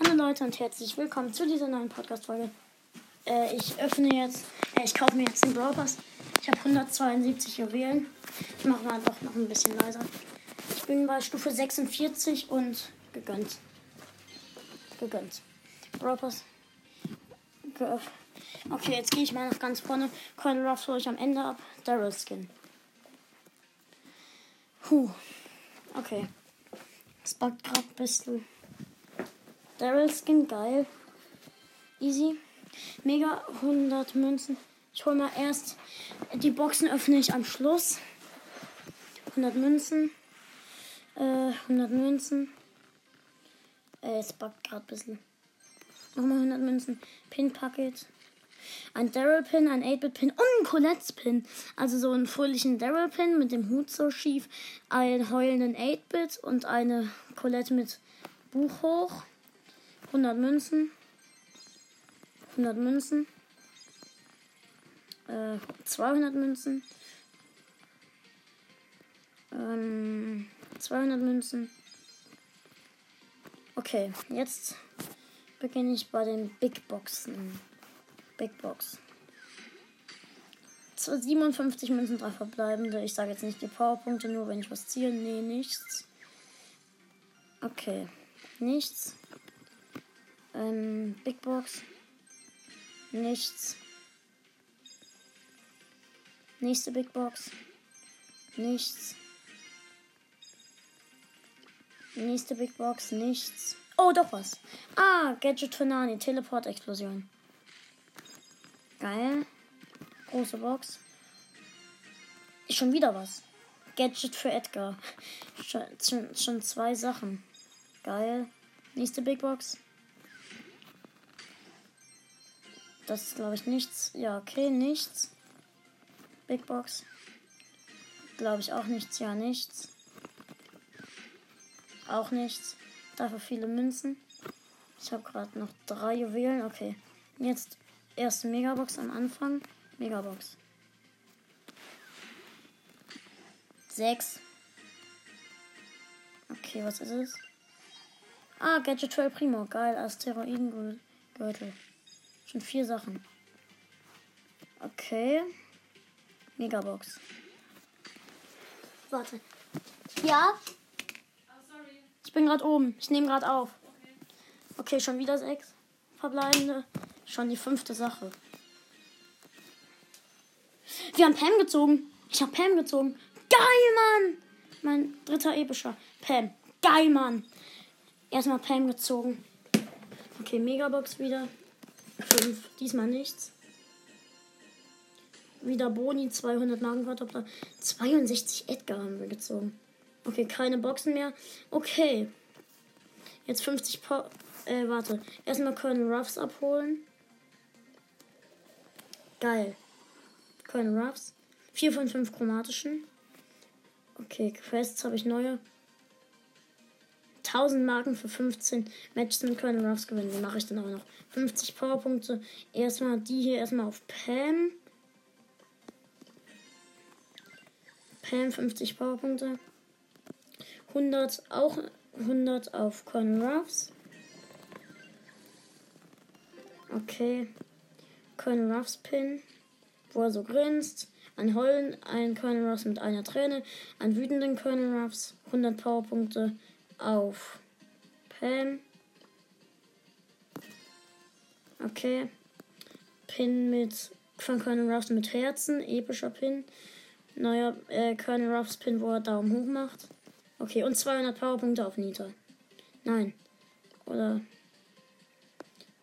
Hallo Leute und herzlich willkommen zu dieser neuen Podcast-Folge. Äh, ich öffne jetzt, äh, ich kaufe mir jetzt den Brawl Pass. Ich habe 172 Juwelen. Ich mache mal doch noch ein bisschen leiser. Ich bin bei Stufe 46 und gegönnt. Gegönnt. Brawl Pass. Geöffnet. Okay, jetzt gehe ich mal nach ganz vorne. Colonel Ruffs hole ich am Ende ab. Daryl Skin. Puh. Okay. Es backt gerade ein bisschen. Daryl Skin, geil. Easy. Mega 100 Münzen. Ich hole mal erst die Boxen öffne ich am Schluss. 100 Münzen. Äh, 100 Münzen. Äh, es backt gerade ein bisschen. Nochmal 100 Münzen. Pin Packet. Ein Daryl Pin, ein 8-Bit Pin und ein Colette's Pin. Also so einen fröhlichen Daryl Pin mit dem Hut so schief. Einen heulenden 8-Bit und eine Colette mit Buch hoch. 100 Münzen. 100 Münzen. Äh, 200 Münzen. Ähm, 200 Münzen. Okay, jetzt beginne ich bei den Big Boxen. Big Box. 57 Münzen, 3 verbleibende. Ich sage jetzt nicht die Powerpunkte, nur wenn ich was ziehe. Nee, nichts. Okay, nichts. Ähm, Big Box. Nichts. Nächste Big Box. Nichts. Nächste Big Box. Nichts. Oh, doch was. Ah, Gadget für Nani. Teleport-Explosion. Geil. Große Box. Schon wieder was. Gadget für Edgar. Schon, schon, schon zwei Sachen. Geil. Nächste Big Box. Das ist, glaube ich, nichts. Ja, okay, nichts. Big Box. Glaube ich auch nichts. Ja, nichts. Auch nichts. Dafür viele Münzen. Ich habe gerade noch drei Juwelen. Okay. Jetzt erste Megabox am Anfang. Megabox. Sechs. Okay, was ist es? Ah, Gadget 12 Primo. Geil. Asteroidengürtel. Schon vier Sachen. Okay. Megabox. Warte. Ja? Ich bin gerade oben. Ich nehme gerade auf. Okay, schon wieder sechs verbleibende. Schon die fünfte Sache. Wir haben Pam gezogen. Ich habe Pam gezogen. Geil, Mann! Mein dritter epischer. Pam. Geil, Mann! Erstmal Pam gezogen. Okay, Megabox wieder. 5. Diesmal nichts. Wieder Boni, 200 Magenverdoppler. 62 Edgar haben wir gezogen. Okay, keine Boxen mehr. Okay. Jetzt 50 po äh, warte. Erstmal können Ruffs abholen. Geil. Können Ruffs. 4 von 5 chromatischen. Okay, Quests habe ich neue. 1000 Marken für 15 Matches mit Colonel Ruffs gewinnen. Die mache ich dann auch noch. 50 Powerpunkte. Erstmal die hier erstmal auf Pam. Pam 50 Powerpunkte. 100 auch 100 auf Colonel Ruffs. Okay. Colonel Ruffs Pin. Wo er so grinst. Ein Heulen, ein Colonel Ruffs mit einer Träne. Ein wütenden Colonel Ruffs. 100 Powerpunkte auf Pam. Okay. Pin mit von Colonel Ruffs mit Herzen. Epischer Pin. Neuer äh, Colonel Ruffs Pin, wo er Daumen hoch macht. Okay, und 200 Powerpunkte auf Nita. Nein. Oder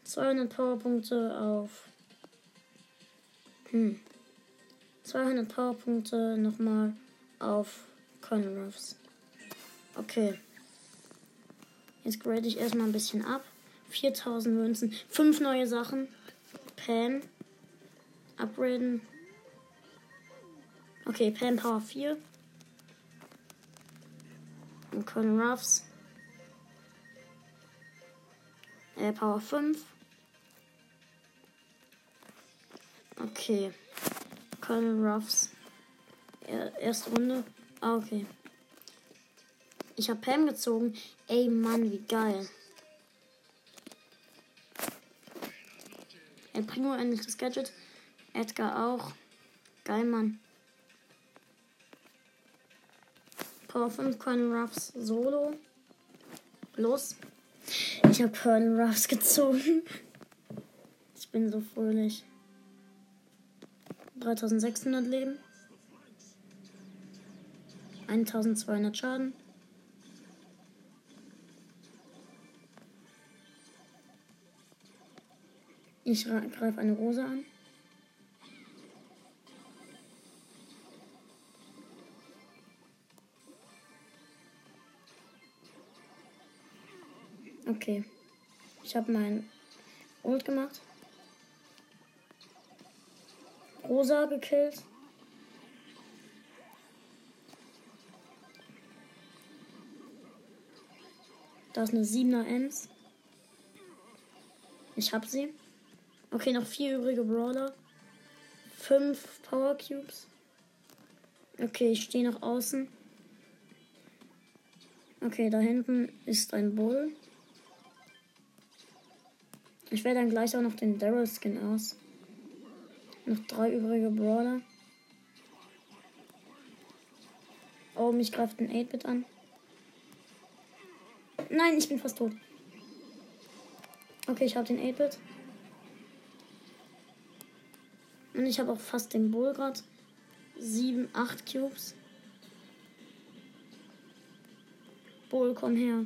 200 Powerpunkte auf. Hm. 200 Powerpunkte nochmal auf Colonel Ruffs. Okay. Jetzt grade ich erstmal ein bisschen ab. 4000 Münzen. 5 neue Sachen. Pam. Upgraden. Okay, Pam Power 4. Und Colonel Ruffs. Äh, Power 5. Okay. Colonel Ruffs. Erste Runde. Ah, okay. Ich habe Pam gezogen. Ey, Mann, wie geil. El Primo endlich das Gadget. Edgar auch. Geil, Mann. Power 5 Colonel Ruffs Solo. Los. Ich habe Colonel Ruffs gezogen. Ich bin so fröhlich. 3600 Leben. 1200 Schaden. Ich greife eine Rose an. Okay. Ich habe mein Ult gemacht. Rosa gekillt. Da ist eine 7er Ems. Ich hab sie. Okay, noch vier übrige Brawler. Fünf Power Cubes. Okay, ich stehe nach außen. Okay, da hinten ist ein Bull. Ich wähle dann gleich auch noch den Daryl Skin aus. Noch drei übrige Brawler. Oh, mich greift ein 8-Bit an. Nein, ich bin fast tot. Okay, ich habe den 8-Bit. Und ich habe auch fast den Bull gerade. 7, 8 Cubes. Bull, komm her.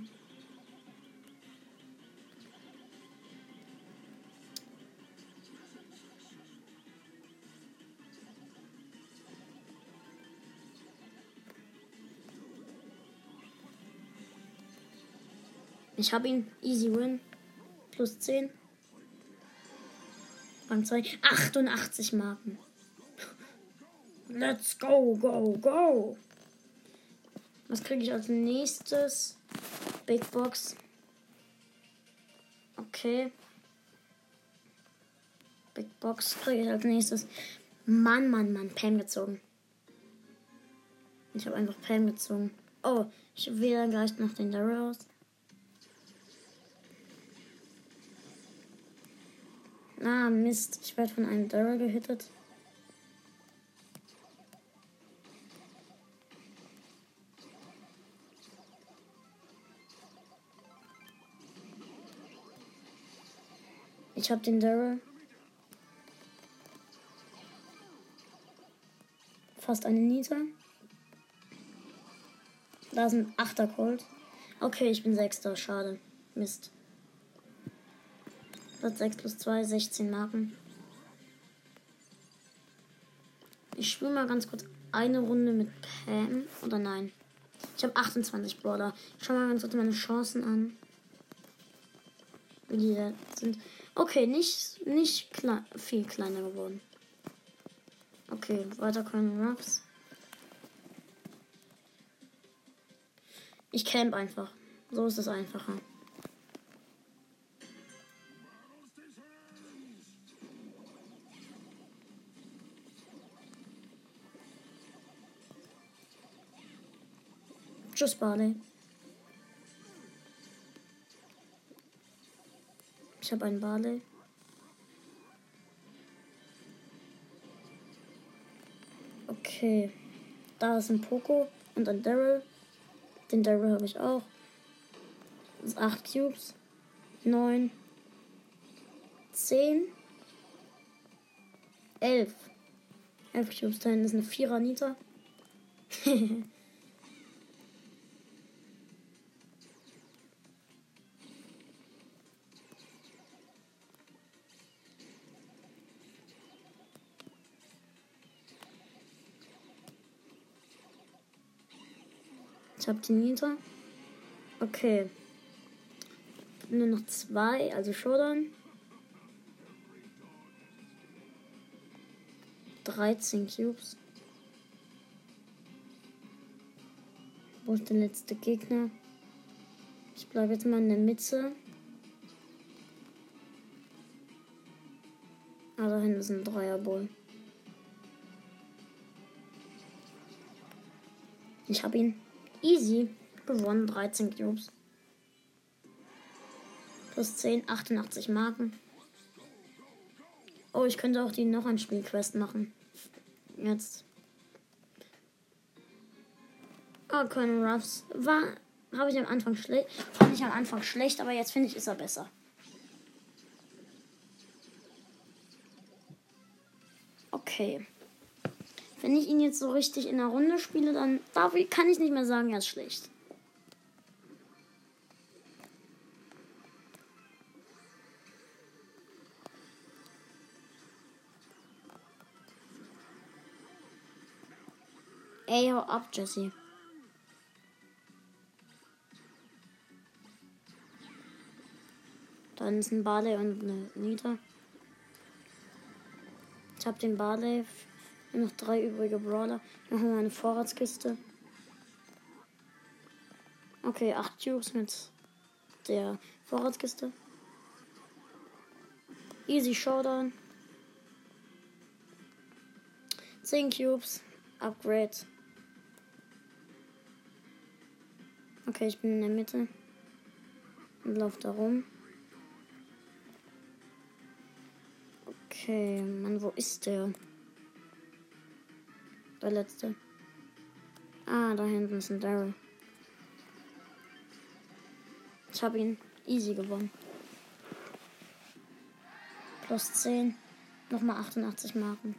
Ich habe ihn. Easy Win. Plus 10. Rang 2. 88 Marken. Let's go, go, go. Was kriege ich als nächstes? Big Box. Okay. Big Box kriege ich als nächstes. Mann, Mann, Mann. Pam gezogen. Ich habe einfach Pam gezogen. Oh, ich wähle gleich noch den Daryl aus. Ah, Mist. Ich werde von einem Daryl gehittet. Ich habe den Daryl. Fast eine Nita. Da sind 8er Colt. Okay, ich bin Sechster. Schade. Mist. Platz 6 plus 2, 16 Marken. Ich spiele mal ganz kurz eine Runde mit Pam. Oder nein? Ich habe 28 Brawler. Ich schau mal ganz kurz meine Chancen an. Wie die da sind. Okay, nicht, nicht kle viel kleiner geworden. Okay, weiter können Ruffs. Ich camp einfach. So ist es einfacher. Tschüss, Barley. Ich habe einen Barley. Okay. Da ist ein Poco und ein Daryl. Den Daryl habe ich auch. Das ist 8 Cubes. 9. 10. 11. 11 Cubes. Da ist eine 4er Nita. Ich habe die Nita. Okay. Nur noch zwei, also Showdown. 13 Cubes. Wo ist der letzte Gegner? Ich bleibe jetzt mal in der Mitte. Ah, da hinten ist ein Dreierbull. Ich habe ihn. Easy. Gewonnen. 13 Cubes. Plus 10, 88 Marken. Oh, ich könnte auch die noch ein Spielquest machen. Jetzt. Oh, Colonel Ruffs. War. Habe ich am Anfang schlecht. Fand ich am Anfang schlecht, aber jetzt finde ich, ist er besser. Okay. Wenn ich ihn jetzt so richtig in der Runde spiele, dann darf ich, kann ich nicht mehr sagen, er ist schlecht. Ey, hau ab, Jesse. Dann ist ein Barley und eine Nita. Ich habe den Barley. Noch drei übrige Brawler. Machen wir eine Vorratskiste. Okay, acht Cubes mit der Vorratskiste. Easy Showdown. 10 Cubes. Upgrade. Okay, ich bin in der Mitte. Und laufe da rum. Okay, Mann, wo ist der? Der letzte. Ah, da hinten ist ein Daryl. Ich habe ihn easy gewonnen. Plus 10. Nochmal 88 Marken.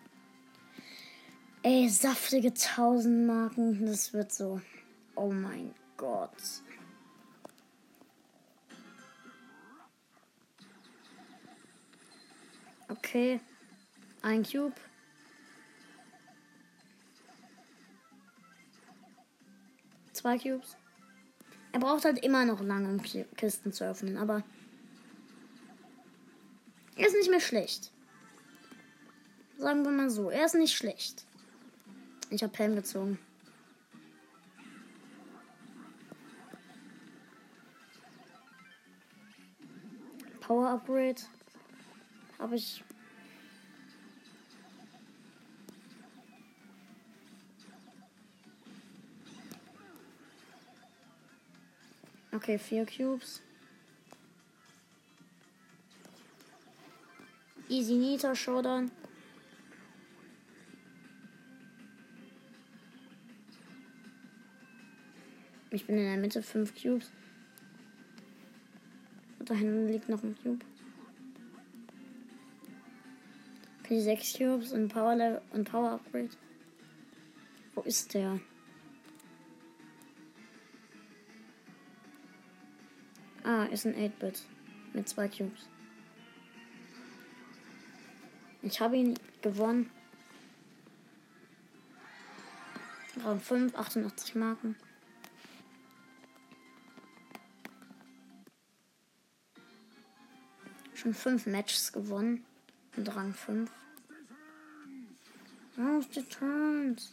Ey, saftige 1000 Marken. Das wird so. Oh mein Gott. Okay. Ein Cube. Zwei Cubes. Er braucht halt immer noch lange, um Kisten zu öffnen, aber er ist nicht mehr schlecht. Sagen wir mal so, er ist nicht schlecht. Ich habe Helm gezogen. Power Upgrade habe ich. Okay, vier Cubes. Easy Nita Showdown. Ich bin in der Mitte, fünf Cubes. Und da hinten liegt noch ein Cube. Okay, 6 Cubes und Power Level und Power Upgrade. Wo ist der? Ah, ist ein 8-Bit. Mit zwei Cubes. Ich habe ihn gewonnen. Rang 5, 88 Marken. Schon 5 Matches gewonnen. Und Rang 5. Raus die Turns.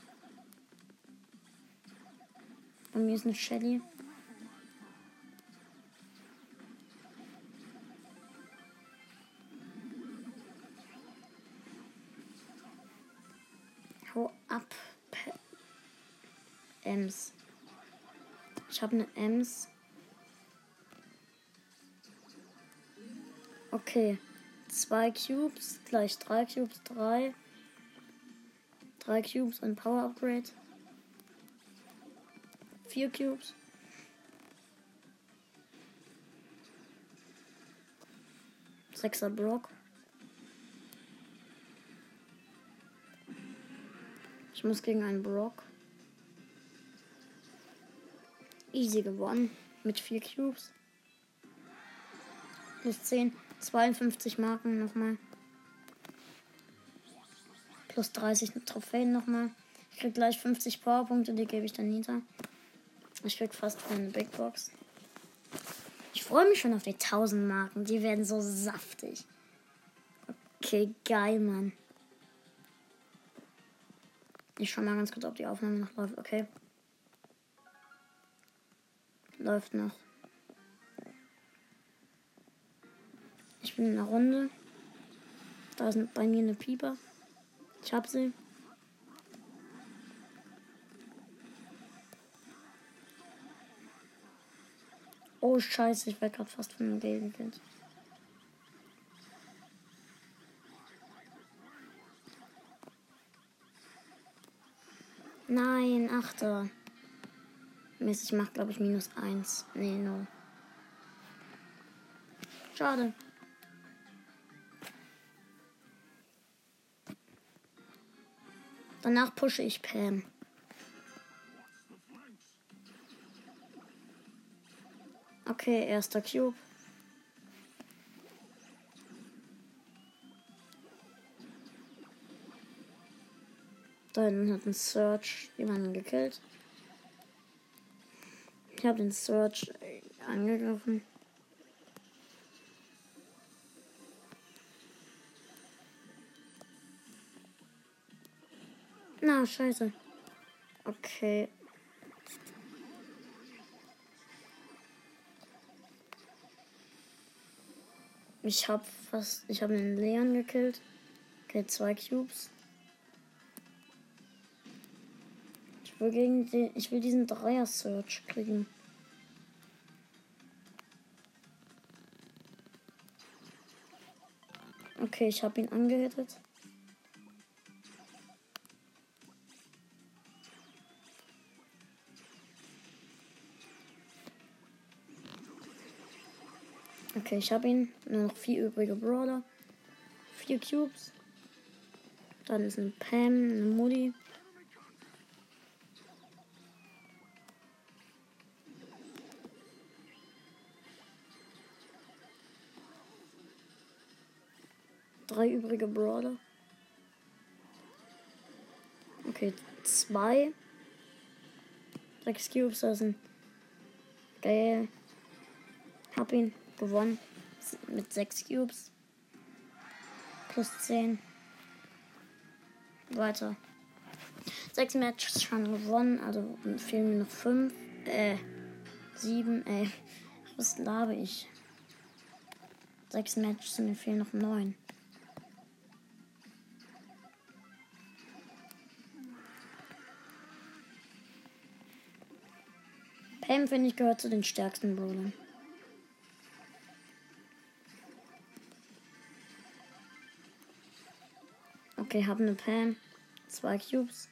Bei mir ist eine Shelly. Hau ab. Ems. Ich habe eine Ems. Okay. Zwei Cubes, gleich drei Cubes, drei. Drei Cubes und Power Upgrade. Vier Cubes. Sechser Block. Muss gegen einen Brock. Easy gewonnen. Mit vier Cubes. Plus 10. 52 Marken nochmal. Plus 30 Trophäen nochmal. Ich krieg gleich 50 Powerpunkte, die gebe ich dann nieder. Ich krieg fast eine Big Box. Ich freue mich schon auf die 1000 Marken. Die werden so saftig. Okay, geil, Mann. Ich schau mal ganz kurz, ob die Aufnahme noch läuft. Okay. Läuft noch. Ich bin in der Runde. Da ist bei mir eine Pieper. Ich hab sie. Oh Scheiße, ich werde gerade fast von einem Baby Nein, achter. Mist, ich mach glaube ich minus eins. Nee, null. Schade. Danach pushe ich Pam. Okay, erster Cube. Da hat ein Search jemanden gekillt. Ich habe den Search angegriffen. Na, scheiße. Okay. Ich hab fast. Ich habe den Leon gekillt. Okay, zwei Cubes. Ich will gegen den. Ich will diesen Dreier-Search kriegen. Okay, ich habe ihn angehittet. Okay, ich habe ihn. Nur noch vier übrige Brawler. Vier Cubes. Dann ist ein Pam, eine Mutti. Drei übrige Brawler. Okay, zwei. Sechs Cubes, das sind geil. Hab ihn gewonnen. Mit 6 Cubes. Plus 10. Weiter. 6 Matches schon gewonnen, also fehlen mir noch 5. Äh, 7, äh, was labe ich? 6 Matches, mir fehlen noch 9. Pam, finde ich, gehört zu den stärksten Brawlern. Okay, habe eine Pam. Zwei Cubes.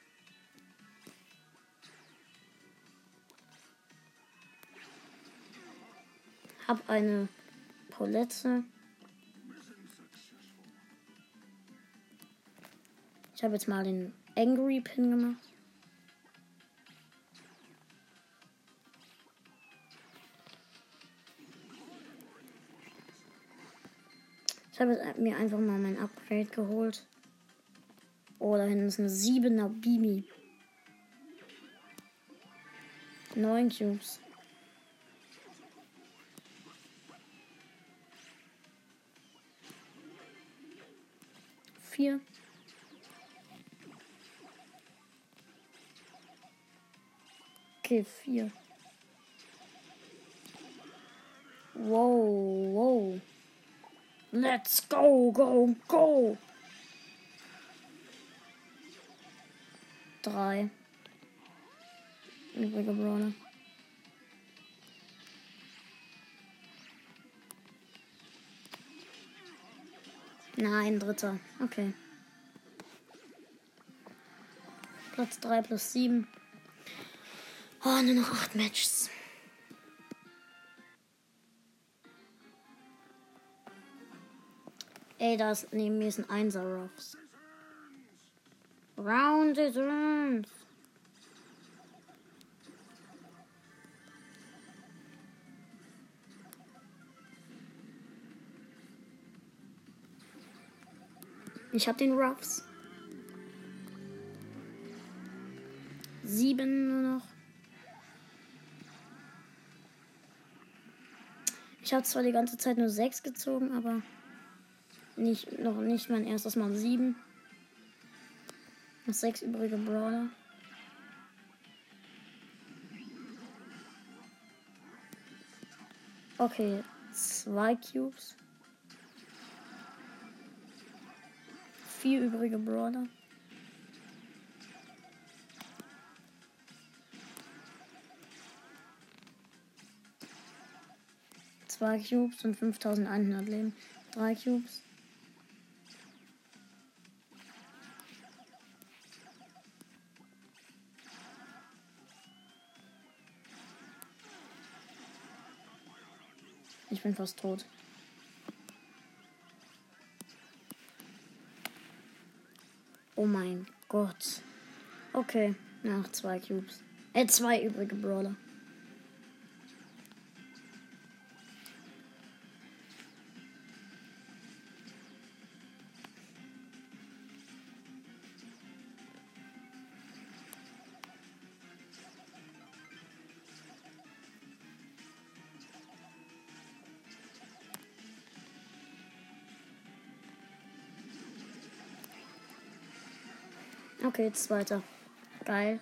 Hab eine Paulette. Ich habe jetzt mal den Angry Pin gemacht. Ich habe mir einfach mal mein Upgrade geholt. Oh, da hinten ist eine 7er Bimi. 9 Cubes. Vier. Okay, vier. Wow, wow. Let's go, go, go. drei. Übrige Brawler. Nein, dritter. Okay. Platz 3 plus 7. Oh, nur noch 8 Matches. Ey, da ist neben mir ist ein 1er Ruffs. Round round. Ich hab den Ruffs. Sieben nur noch. Ich habe zwar die ganze Zeit nur sechs gezogen, aber nicht, noch nicht mein erstes Mal sieben. Noch sechs übrige Brawler. Okay, zwei Cubes. Vier übrige Brawler. Zwei Cubes und 5100 Leben. Drei Cubes. Bin fast tot. Oh mein Gott. Okay, noch zwei Cubes. Äh, zwei übrige Brawler. Okay, zweiter. Geil.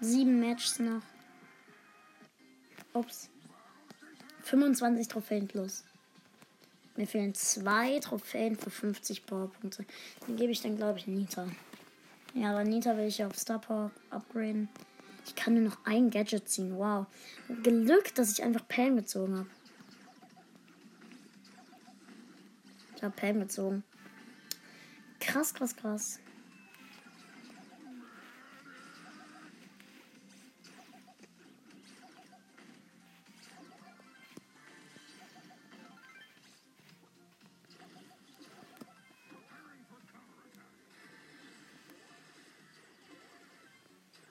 Sieben Matches noch. Ups. 25 Trophäen plus. Mir fehlen zwei Trophäen für 50 Powerpunkte. Den gebe ich dann, glaube ich, Nita. Ja, aber Nita will ich auf Star Power upgraden. Ich kann nur noch ein Gadget ziehen. Wow. Glück, dass ich einfach Pam gezogen habe. Ich habe Pam gezogen. Krass, krass, krass.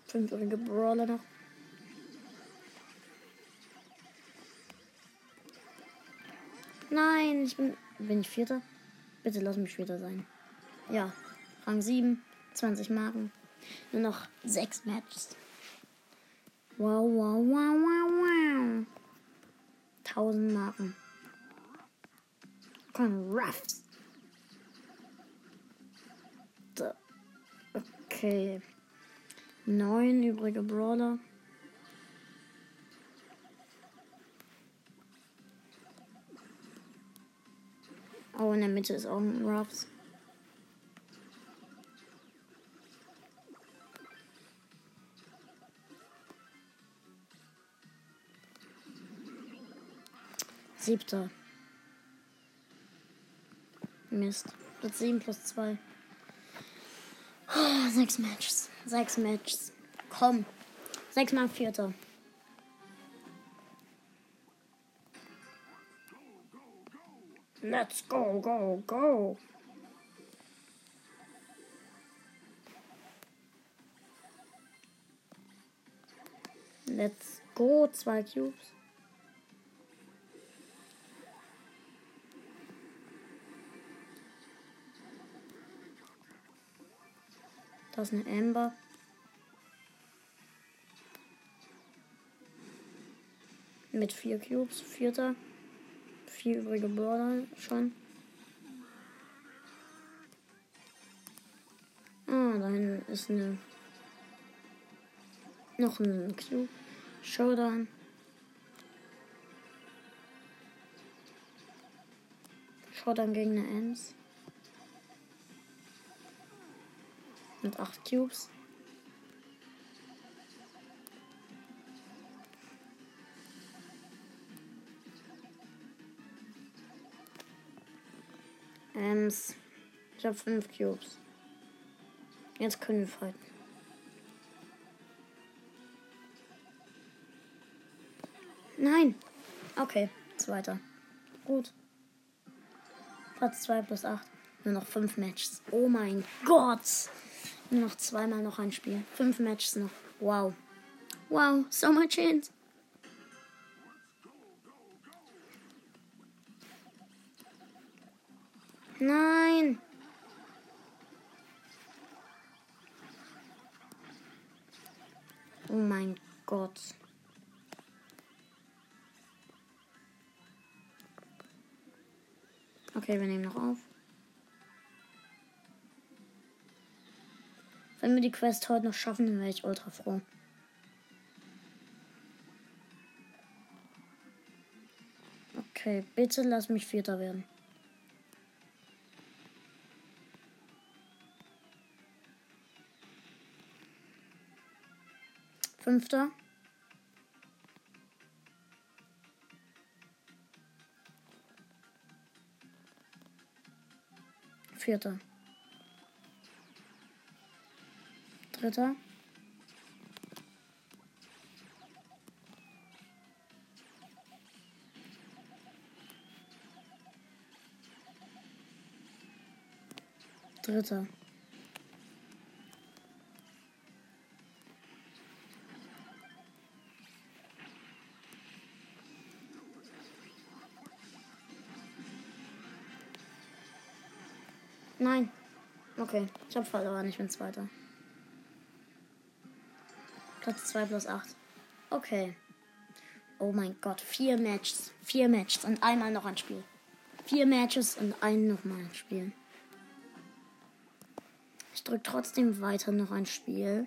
Fünfjährige Brawler noch. Nein, ich bin. Bin ich Vierter? Bitte lass mich Vierter sein. Ja, Rang 7, 20 Marken. Nur noch 6 Matches. Wow, wow, wow, wow, wow. 1000 Marken. Ruffs. Okay. Neun übrige Brawler. Oh, in der Mitte ist auch ein Ruffs. Siebter. Mist. Platz 7 plus 2. Oh, sechs Matches. Sechs Matches. Komm. Sechs mal Vierter. Let's go, go, go. Let's go. Zwei Cubes. Da ist eine Amber. Mit vier Cubes. Vierter. Vier übrige Brawler schon. Ah, da hinten ist eine. Noch ein Cube. Showdown. Showdown gegen eine Ems. Mit 8 Cubes. Ems. Ich habe 5 Cubes. Jetzt können wir fighten. Nein. Okay, zweiter. Gut. Platz 2 plus 8. Nur noch 5 Matches. Oh mein Gott. Nur noch zweimal noch ein Spiel. Fünf Matches noch. Wow. Wow, so much chance. Nein. Oh mein Gott. Okay, wir nehmen noch auf. Wenn wir die Quest heute noch schaffen, dann wäre ich ultra froh. Okay, bitte lass mich Vierter werden. Fünfter. Vierter. Dritter. Dritter. Nein. Okay, ich habe verloren, ich bin Zweiter. Platz 2 plus 8. Okay. Oh mein Gott, vier Matches. Vier Matches und einmal noch ein Spiel. Vier Matches und ein nochmal ein Spiel. Ich drücke trotzdem weiter noch ein Spiel.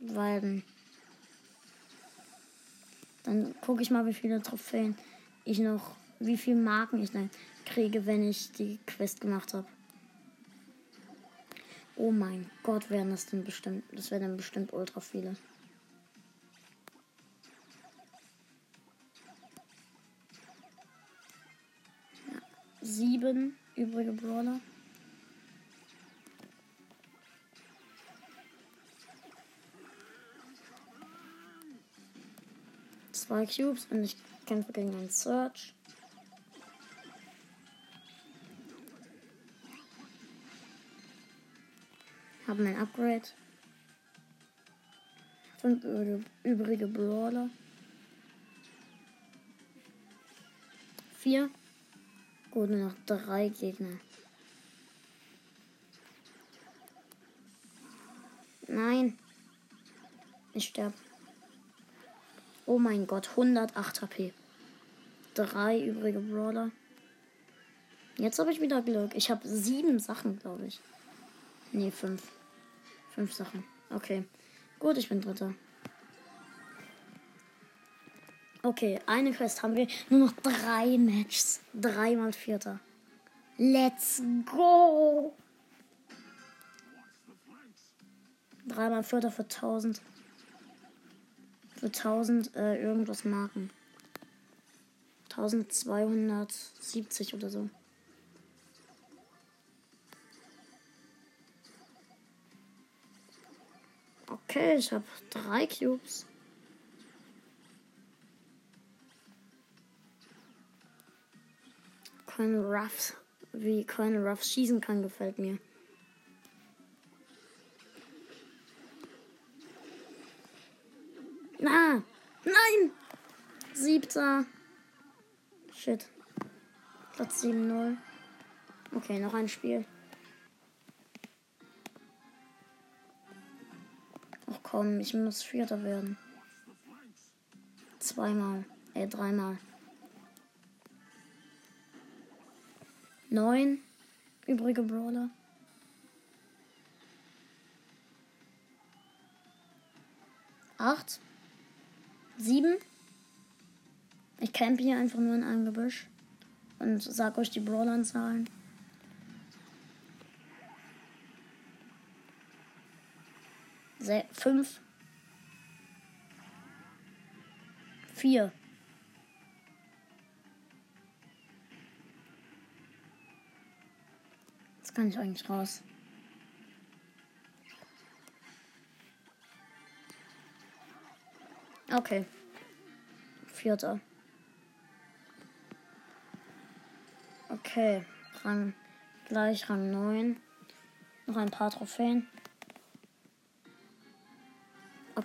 Weil dann gucke ich mal, wie viele Trophäen ich noch, wie viele Marken ich dann kriege, wenn ich die Quest gemacht habe. Oh mein Gott, wären das denn bestimmt, das wären dann bestimmt ultra viele. Ja, sieben übrige Brawler. Zwei Cubes und ich kämpfe gegen einen Search. Haben ein Upgrade. Fünf übrige Brawler. Vier. Gut, nur noch drei Gegner. Nein. Ich sterbe. Oh mein Gott, 108 HP. Drei übrige Brawler. Jetzt habe ich wieder Glück. Ich habe sieben Sachen, glaube ich. Nee, fünf. Fünf Sachen. Okay. Gut, ich bin Dritter. Okay, eine Quest haben wir. Nur noch drei Matches. Dreimal Vierter. Let's go! Dreimal Vierter für 1000. Für 1000 äh, irgendwas Marken. 1270 oder so. Okay, ich habe drei Cubes. Kein Ruffs, wie keine Ruffs schießen kann, gefällt mir. Na, nein! Siebter. Shit. Platz 7-0. Okay, noch ein Spiel. Komm, ich muss Vierter werden. Zweimal. Äh, dreimal. Neun übrige Brawler. Acht. Sieben. Ich campe hier einfach nur in einem Gebüsch und sag euch die Brawler-Anzahlen. Fünf. Vier. Jetzt kann ich eigentlich raus. Okay. Vierter. Okay. Rang gleich Rang 9. Noch ein paar Trophäen.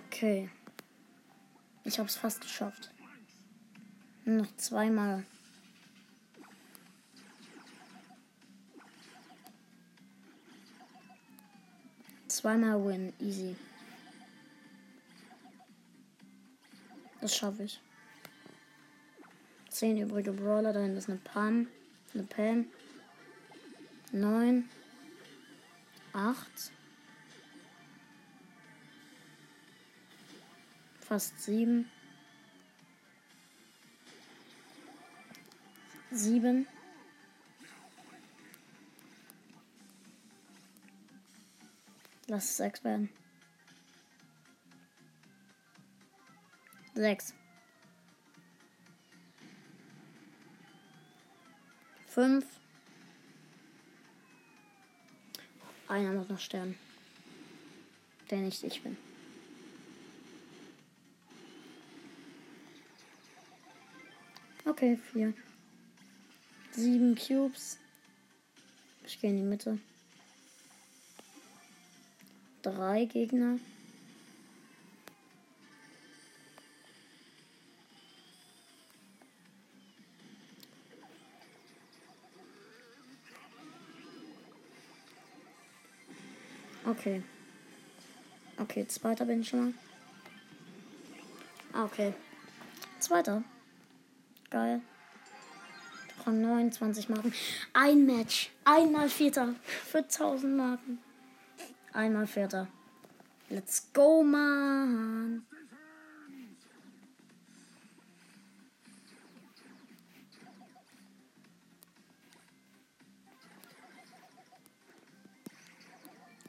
Okay. Ich hab's fast geschafft. Nur noch zweimal. Zweimal win, easy. Das schaffe ich. Zehn übrige Brawler, dahin ist eine Pam, eine Pam. Neun. Acht. Fast sieben. Sieben. Lass es sechs werden. Sechs. Fünf. Einer muss noch sterben. Der nicht ich bin. Okay, vier. Sieben Cubes. Ich gehe in die Mitte. Drei Gegner. Okay. Okay, zweiter bin ich schon mal. Ah, okay. Zweiter. Geil. Rang 29 Marken. Ein Match. Einmal Vierter. Für 1000 Marken. Einmal Vierter. Let's go, man.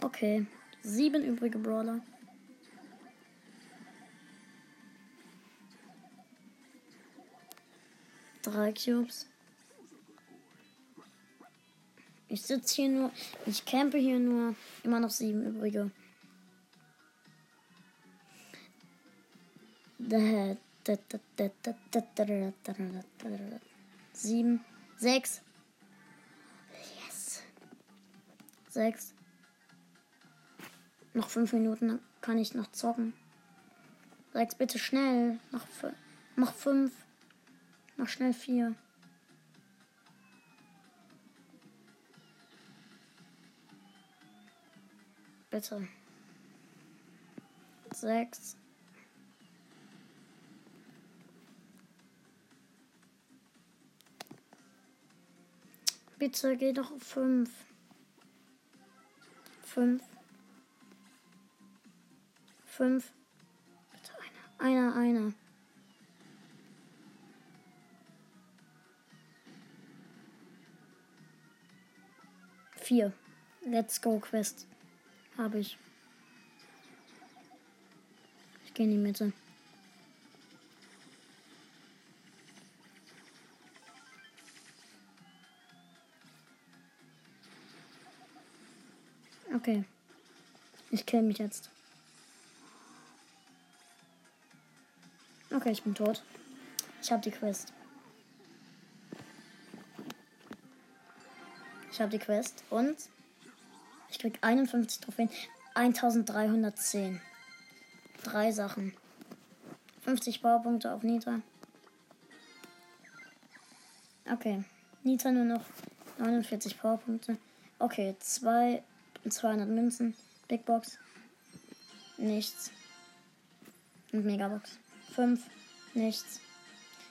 Okay. Sieben übrige Brawler. Drei Cubes. Ich sitze hier nur, ich campe hier nur, immer noch sieben übrige. Sieben, sechs. Yes. Sechs. Noch fünf Minuten kann ich noch zocken. Sechs, bitte schnell. Noch, noch fünf. Noch schnell vier. Bitte. Sechs. Bitte geh doch auf fünf. Fünf. Fünf. Bitte einer. Einer, einer. Vier. Let's go Quest. Habe ich. Ich gehe in die Mitte. Okay. Ich kill mich jetzt. Okay, ich bin tot. Ich habe die Quest. Ich habe die Quest und ich krieg 51 Trophäen. 1310. Drei Sachen. 50 Baupunkte auf Nita. Okay. Nita nur noch 49 Powerpunkte. Okay, zwei, 200 Münzen. Big Box. Nichts. Und Megabox. 5. Nichts.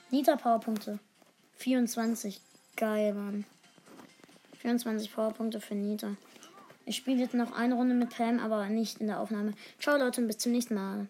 Nita Powerpunkte. 24. Geil, Mann. 24 Powerpunkte für Nita. Ich spiele jetzt noch eine Runde mit Pam, aber nicht in der Aufnahme. Ciao Leute und bis zum nächsten Mal.